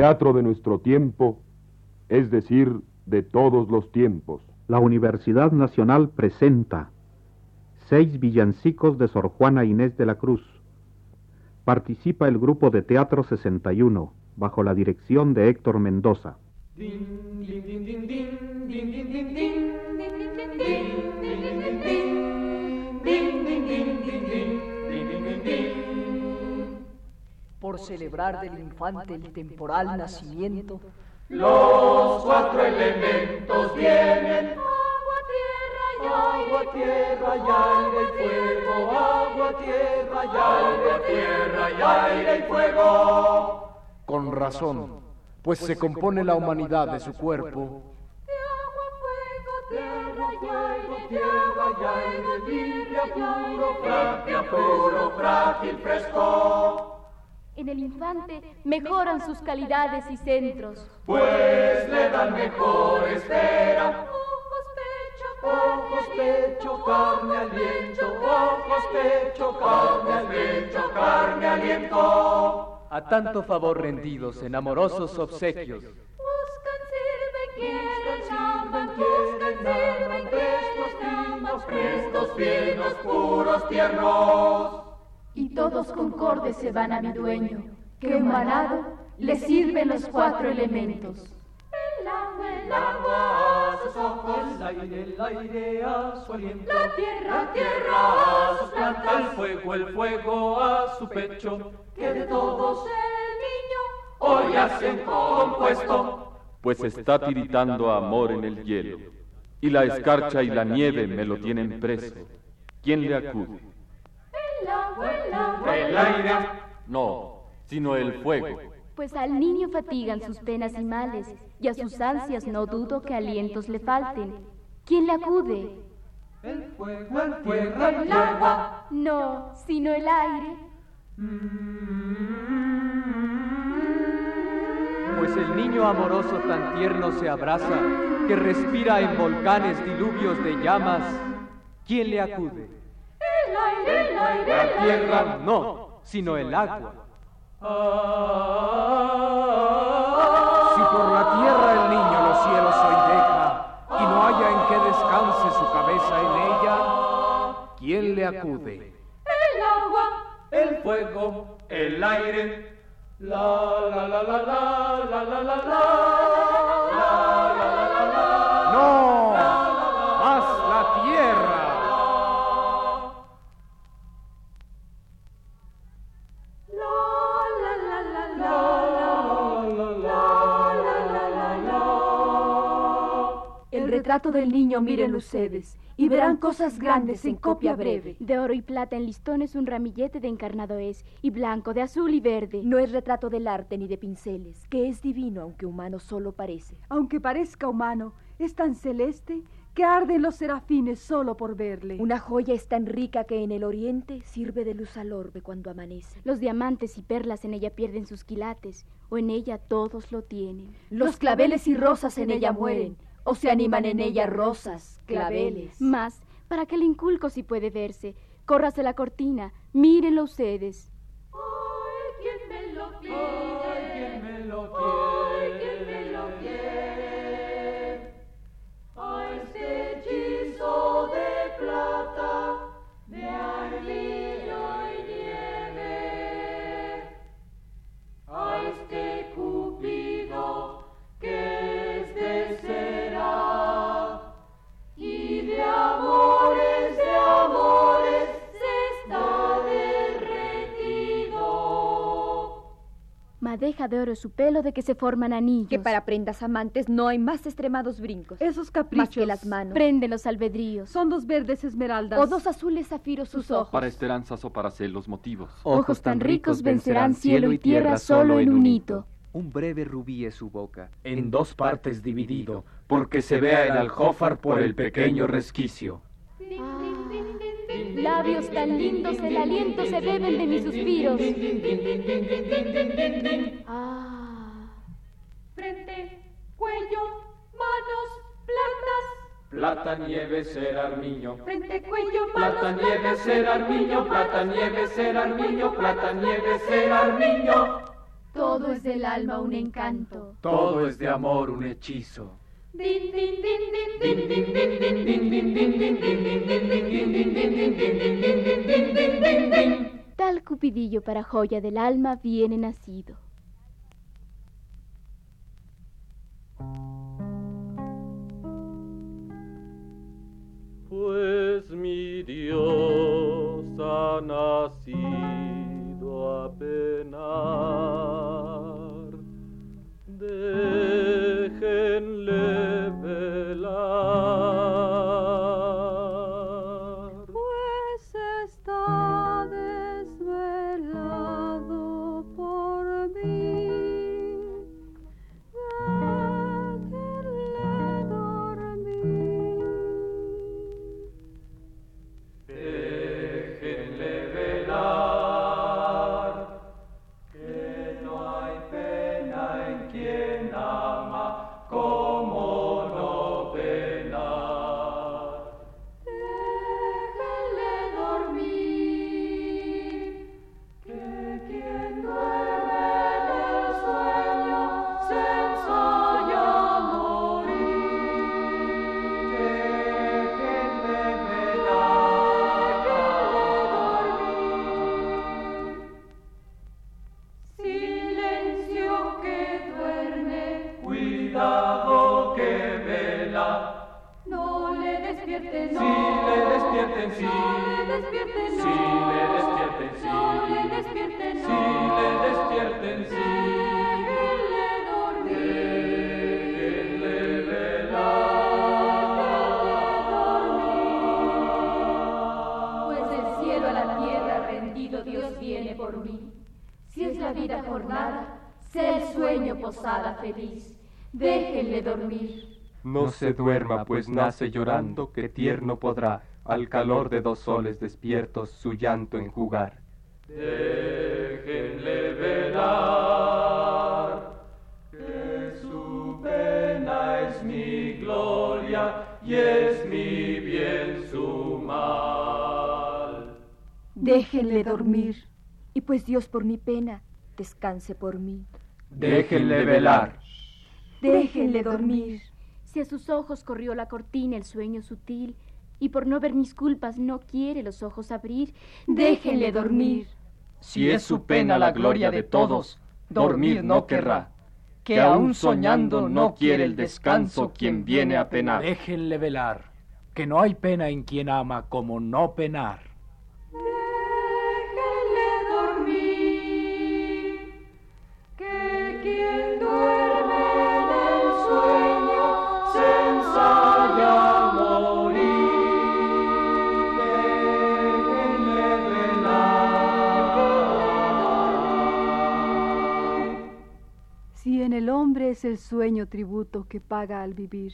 teatro de nuestro tiempo, es decir, de todos los tiempos. La Universidad Nacional presenta seis villancicos de Sor Juana Inés de la Cruz. Participa el grupo de Teatro 61, bajo la dirección de Héctor Mendoza. Celebrar del infante el temporal nacimiento, los cuatro elementos vienen. Agua, tierra y aire y fuego, agua, tierra y aire, tierra y aire y fuego. Con razón, pues se compone la humanidad de su cuerpo. De agua, fuego, tierra y aire, tierra y aire, tibia, puro, frágil, puro, frágil, fresco. En el infante mejoran sus calidades y centros. Pues le dan mejor espera. Ojos, pecho, ojos, pecho, carne, aliento. Ojos, pecho, carne, aliento, carne, aliento. A tanto favor rendidos en amorosos obsequios. Buscan, sirven, quieren, aman, buscan, sirven, prestos, finos, prestos, finos, puros, tiernos y todos concordes se van a mi dueño, que emanado le sirven los cuatro elementos. El agua, el agua a sus ojos, el aire, el aire a su aliento, la tierra, la tierra a sus plantas, el fuego, el fuego a su pecho, que de todos el niño hoy hace compuesto, pues está tiritando amor en el hielo, y la escarcha y la nieve me lo tienen preso. ¿Quién le acude? El aire. No, sino el fuego. Pues al niño fatigan sus penas y males, y a sus ansias no dudo que alientos le falten. ¿Quién le acude? El fuego, el fuego, el agua. No, sino el aire. Pues el niño amoroso tan tierno se abraza, que respira en volcanes diluvios de llamas. ¿Quién le acude? El aire, el aire, la tierra no, sino el agua. Si por la tierra el niño los cielos hoy deja y no haya en qué descanse su cabeza en ella, ¿quién le acude? El agua, el fuego, el aire. La la la la la la la la la. Retrato del niño miren ustedes y verán cosas grandes en copia breve. De oro y plata en listones un ramillete de encarnado es, y blanco, de azul y verde. No es retrato del arte ni de pinceles, que es divino aunque humano solo parece. Aunque parezca humano, es tan celeste que arden los serafines solo por verle. Una joya es tan rica que en el oriente sirve de luz al orbe cuando amanece. Los diamantes y perlas en ella pierden sus quilates, o en ella todos lo tienen. Los claveles y rosas en ella mueren, o se animan en ella rosas, claveles. Más, para que el inculco si puede verse, córrase la cortina, mírenlo ustedes. ¡Ay, quién me lo De oro su pelo de que se forman anillos. Que para prendas amantes no hay más extremados brincos. Esos caprichos. Más que las manos. Prenden los albedríos. Son dos verdes esmeraldas. O dos azules zafiros sus ojos. Para esperanzas o para celos motivos. Ojos tan ricos vencerán cielo y tierra solo en un hito. Un breve rubí es su boca, en dos partes dividido, porque se vea el aljófar por el pequeño resquicio. Labios tan lindos, el aliento se beben de mis suspiros. Ah. Frente, cuello, manos, plantas. Plata, nieve, ser armiño. Frente, cuello, manos, Plata, nieve, ser armiño. Plata, nieve, ser armiño. Plata, nieve, ser armiño. Todo es del alma un encanto. Todo es de amor un hechizo. Tal cupidillo para joya del alma viene nacido. Pues mi Dios ha nacido a. Déjenle Déjenle dormir. No se duerma, pues nace llorando, que tierno podrá, al calor de dos soles despiertos, su llanto enjugar. Déjenle velar, que su pena es mi gloria y es mi bien su mal. Déjenle dormir, y pues Dios por mi pena, descanse por mí. Déjenle velar. Déjenle dormir. Si a sus ojos corrió la cortina el sueño sutil, y por no ver mis culpas no quiere los ojos abrir, Déjenle dormir. Si es su pena la gloria de todos, dormir no querrá. Que aún soñando no quiere el descanso quien viene a penar. Déjenle velar, que no hay pena en quien ama como no penar. Hombre es el sueño tributo que paga al vivir,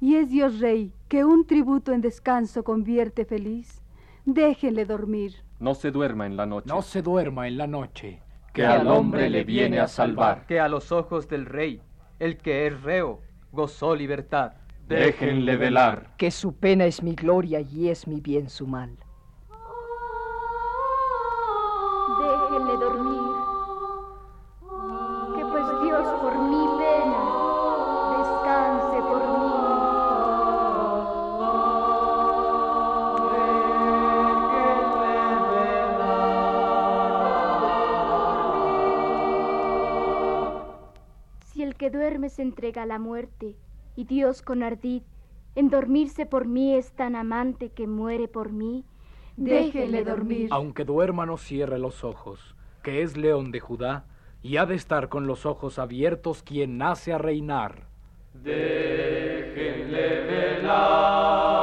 y es Dios Rey que un tributo en descanso convierte feliz, déjenle dormir. No se duerma en la noche. No se duerma en la noche. Que al hombre le viene a salvar. Que a los ojos del rey, el que es reo, gozó libertad. Déjenle velar. Que su pena es mi gloria y es mi bien su mal. Se entrega a la muerte, y Dios con ardid, en dormirse por mí es tan amante que muere por mí, Déjenle dormir. Aunque duerma no cierre los ojos, que es león de Judá, y ha de estar con los ojos abiertos quien nace a reinar. Déjenle velar,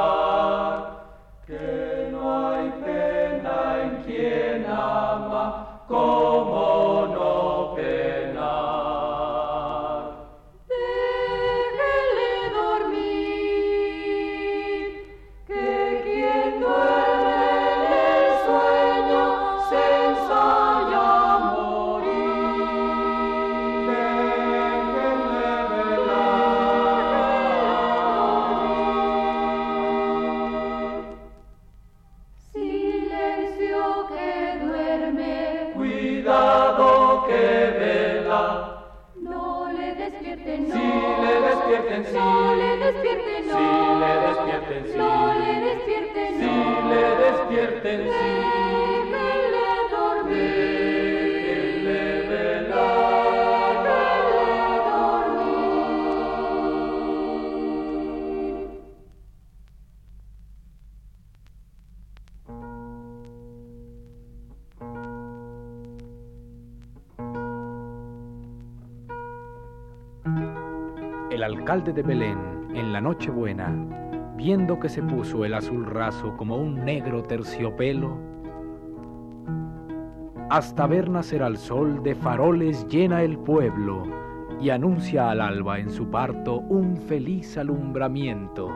Si le despierten, sí. No le despierten, no. Si le despierten, sí. No le despierten. Si le despierten, sí. Alcalde de Belén, en la Nochebuena, viendo que se puso el azul raso como un negro terciopelo, hasta ver nacer al sol de faroles llena el pueblo y anuncia al alba en su parto un feliz alumbramiento.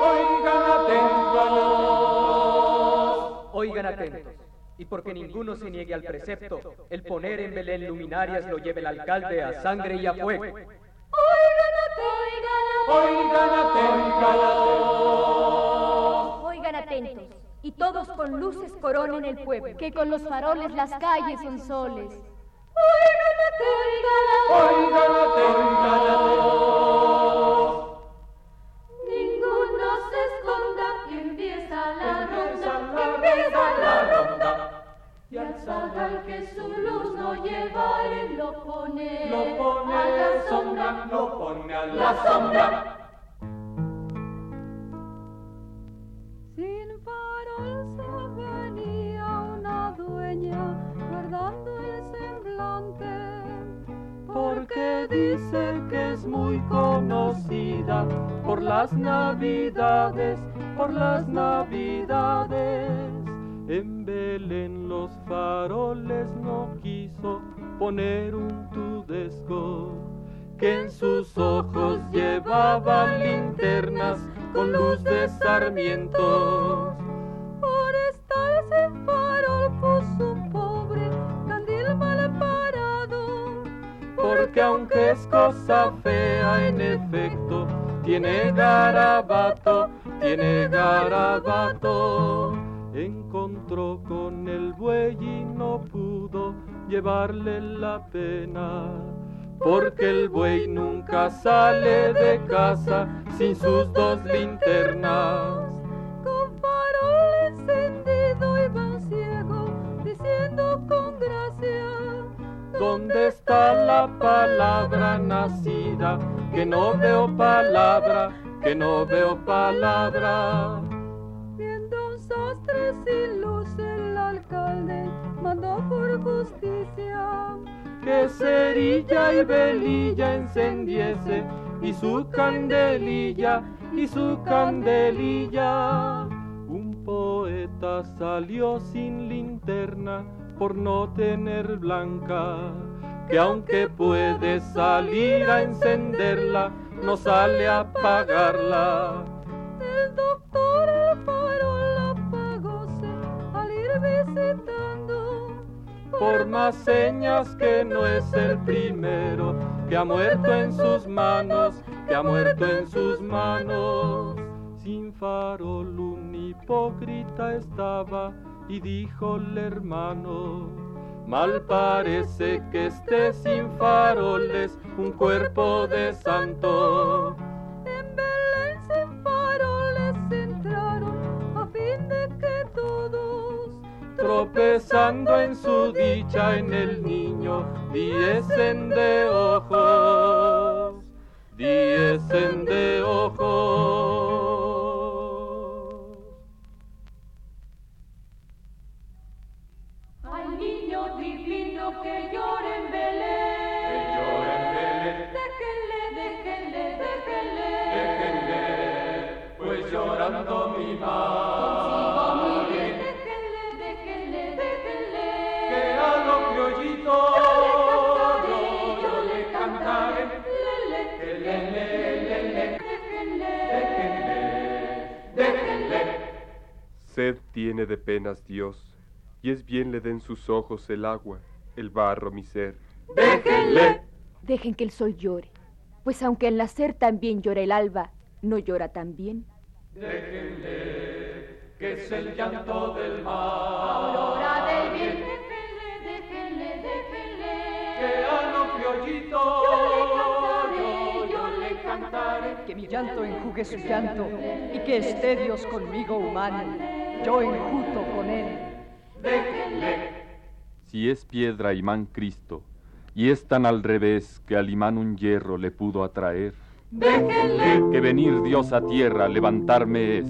Oigan atentos. Oigan atentos. Y porque ninguno se niegue al precepto, el poner en Belén luminarias lo lleve el alcalde a sangre y a fuego. Oigan atentos. Oigan atentos, y todos con luces coronen el pueblo, que con los faroles las calles son soles. Oigan atentos. Que su luz no lleva, él lo pone, Lo pone a la sombra. lo pone a la sombra. Sin farol se venía una dueña guardando el semblante. porque dice que es muy conocida por las navidades, por las navidades. En Belén los faroles no quiso poner un tudesco, que en sus ojos llevaban linternas con luz de sarmientos. Por estar sin farol puso un pobre candil mal parado. Porque aunque es cosa fea en efecto, tiene garabato, tiene garabato. Encontró con el buey y no pudo llevarle la pena. Porque el buey nunca sale de casa sin sus dos linternas. Con farol encendido iba ciego, diciendo con gracia. ¿Dónde está la palabra nacida? Que no veo palabra, que no veo palabra. Viendo un sastre sin luz Que cerilla y velilla encendiese y su candelilla y su candelilla. Un poeta salió sin linterna por no tener blanca, que aunque puede salir a encenderla, no sale a apagarla. El doctor Por más señas que no es el primero, que ha muerto en sus manos, que ha muerto en sus manos. Sin farol un hipócrita estaba y díjole hermano, mal parece que esté sin faroles un cuerpo de santo. Tropezando en su dicha en el niño, diesen de ojos, diesen de ojos. Sed tiene de penas Dios, y es bien le den sus ojos el agua, el barro mi ser. Déjenle. Dejen que el sol llore, pues aunque al nacer también llora el alba, no llora también. Déjenle, que es el llanto del mar. Yo le cantaré, Que mi llanto enjugue su llanto y que esté Dios conmigo humano. Yo enjuto con él. Déjenle. Si es piedra imán Cristo, y es tan al revés que al imán un hierro le pudo atraer, Déjenle. que venir Dios a tierra levantarme es.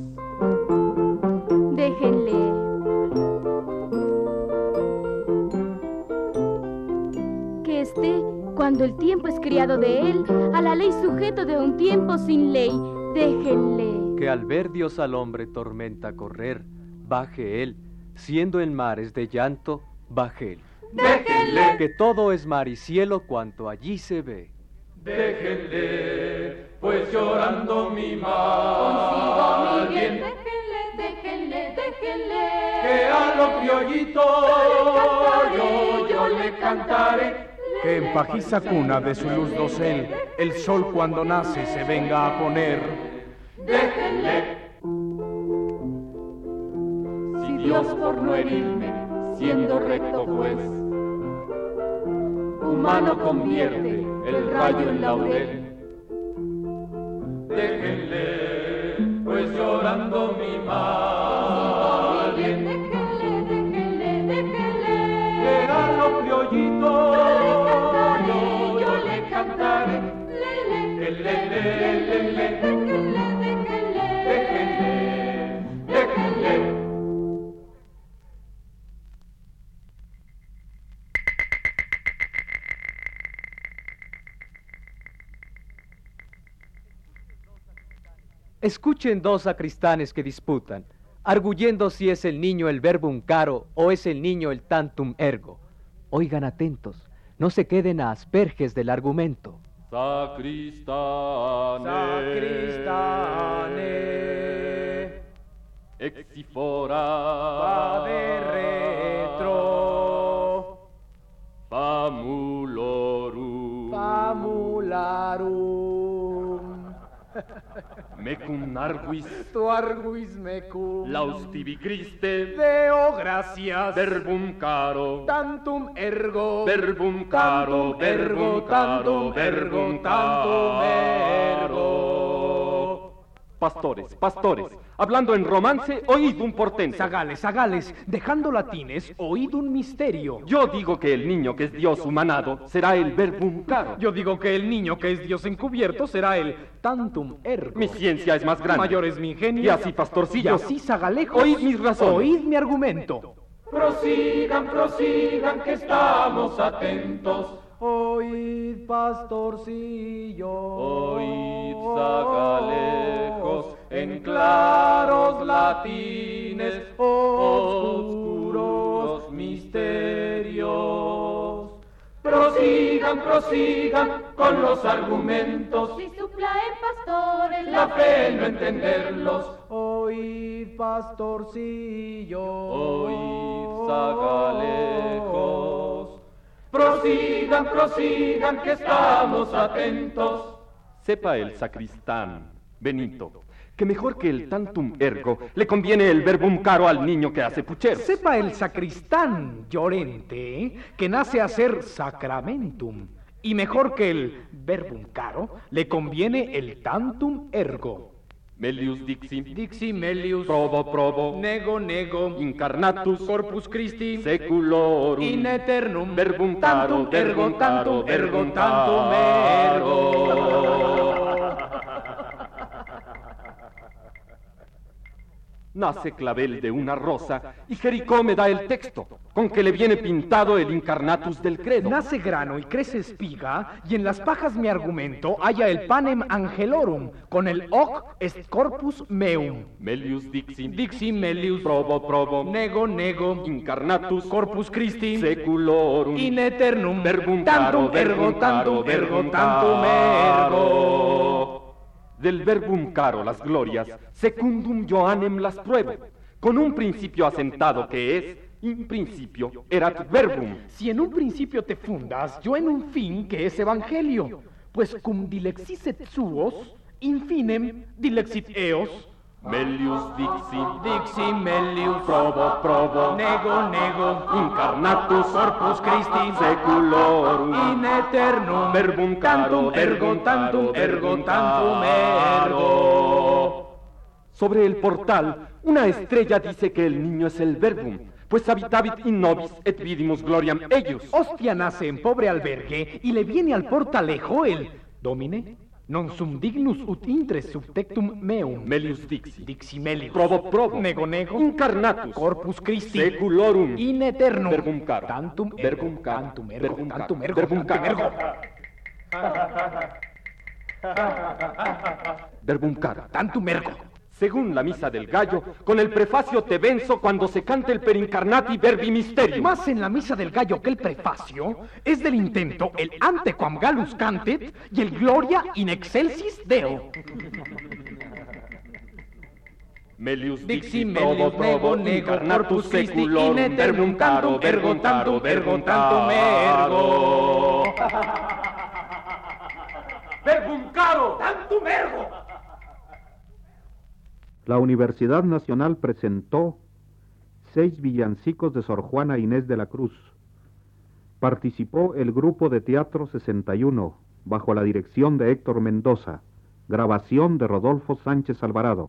Cuando el tiempo es criado de él, a la ley sujeto de un tiempo sin ley. Déjenle. Que al ver Dios al hombre tormenta correr, baje él, siendo en mares de llanto, baje él. Déjenle. Que todo es mar y cielo cuanto allí se ve. Déjenle, pues llorando mi consigo mal mi bien. bien. Déjenle, déjenle, déjenle. Que a lo criollito yo, yo le cantaré. Que en pajiza cuna de su luz dosel, el sol cuando nace se venga a poner. Déjenle. Si Dios por no herirme, siendo recto juez, humano convierte el rayo en laurel. Déjenle, pues llorando mi mal. Déjenle, déjenle, déjenle. Lo criollito Escuchen dos sacristanes que disputan, arguyendo si es el niño el verbum caro o es el niño el tantum ergo. Oigan atentos, no se queden a asperges del argumento. Sacristane. Sacristane. Exifora. Va de retro. Famulorum. Famularum. Mecum arguis. Tu arguis mecum. Laustivi Christe. Deo gracias. Verbum caro. tantum ergo. Verbum caro. Tantum ergo, tantum ergo, tantum ergo. Pastores, pastores, hablando en romance, oíd un portento. Zagales, zagales, dejando latines, oíd un misterio. Yo digo que el niño que es Dios humanado será el verbum caro. Yo digo que el niño que es Dios encubierto será el tantum ergo. Mi ciencia es más grande. Mayor es mi ingenio. Y así, pastorcillo. Y así, zagalejos. Oíd mis razones. Oíd mi argumento. Prosigan, prosigan, que estamos atentos. Oíd, pastorcillo. Oíd, zagalejos, en claros latines, oscuros misterios. Prosigan, prosigan con los argumentos. Si suplaen pastores La fe en no entenderlos. Oíd, pastorcillo. Oíd, zagalejos. Prosigan, prosigan, que estamos atentos. Sepa el sacristán, Benito, que mejor que el tantum ergo le conviene el verbum caro al niño que hace pucheros. Sepa el sacristán llorente que nace a ser sacramentum. Y mejor que el verbum caro, le conviene el tantum ergo. Melius dixi, Dixi melius, probo probo, nego nego, incarnatus, corpus Christi, seculorum, in eternum, verbum caro, tantum ergo, tantum ergo, tantum ergo. Nace clavel de una rosa y Jericó me da el texto, con que le viene pintado el incarnatus del credo. Nace grano y crece espiga, y en las pajas mi argumento haya el panem angelorum, con el hoc est corpus meum. Melius dixi, Dixi melius, probo probo, nego nego, incarnatus, corpus Christi, seculorum, in eternum, verbum tantum ergo, tantum ergo, tantum ergo. Del verbum caro las glorias, secundum Johannem las pruebo, con un principio asentado que es, in principio, erat verbum. Si en un principio te fundas, yo en un fin que es evangelio, pues cum suos, infinem dilexit eos, Melius dixi, dixi melius, probo, probo, nego, nego, incarnatus, corpus Christi, seculorum, in eternum, verbum caro, tantum ergo, tantum ergo, tantum ergo. Sobre el portal, una estrella dice que el niño es el verbum, pues habitavit in nobis et vidimus gloriam ellos. Hostia nace en pobre albergue y le viene al portalejo el domine. Non sum dignus ut intres subtectum meum. Melius dixi. Dixi melius. Probo, probo. Nego nego. Incarnatus. Corpus Christi. Seculorum. In eternum. Verbum caro. Tantum ergo. Verbum caro. Tantum ergo. Verbum caro. Tantum ergo. Verbum caro. Ergo. Verbum caro. Tantum ergo. Según la misa del gallo, con el prefacio te venzo cuando se cante el perincarnati verbi mysterium. Más en la misa del gallo que el prefacio es del intento el ante quam gallus cantet y el gloria in excelsis Deo. Melius Dixi probo probo nego incarnatus seculorum verbum caro caro tantum ergo tantum ergo. verbum caro tantum ergo. La Universidad Nacional presentó seis villancicos de Sor Juana Inés de la Cruz. Participó el grupo de Teatro 61 bajo la dirección de Héctor Mendoza. Grabación de Rodolfo Sánchez Alvarado.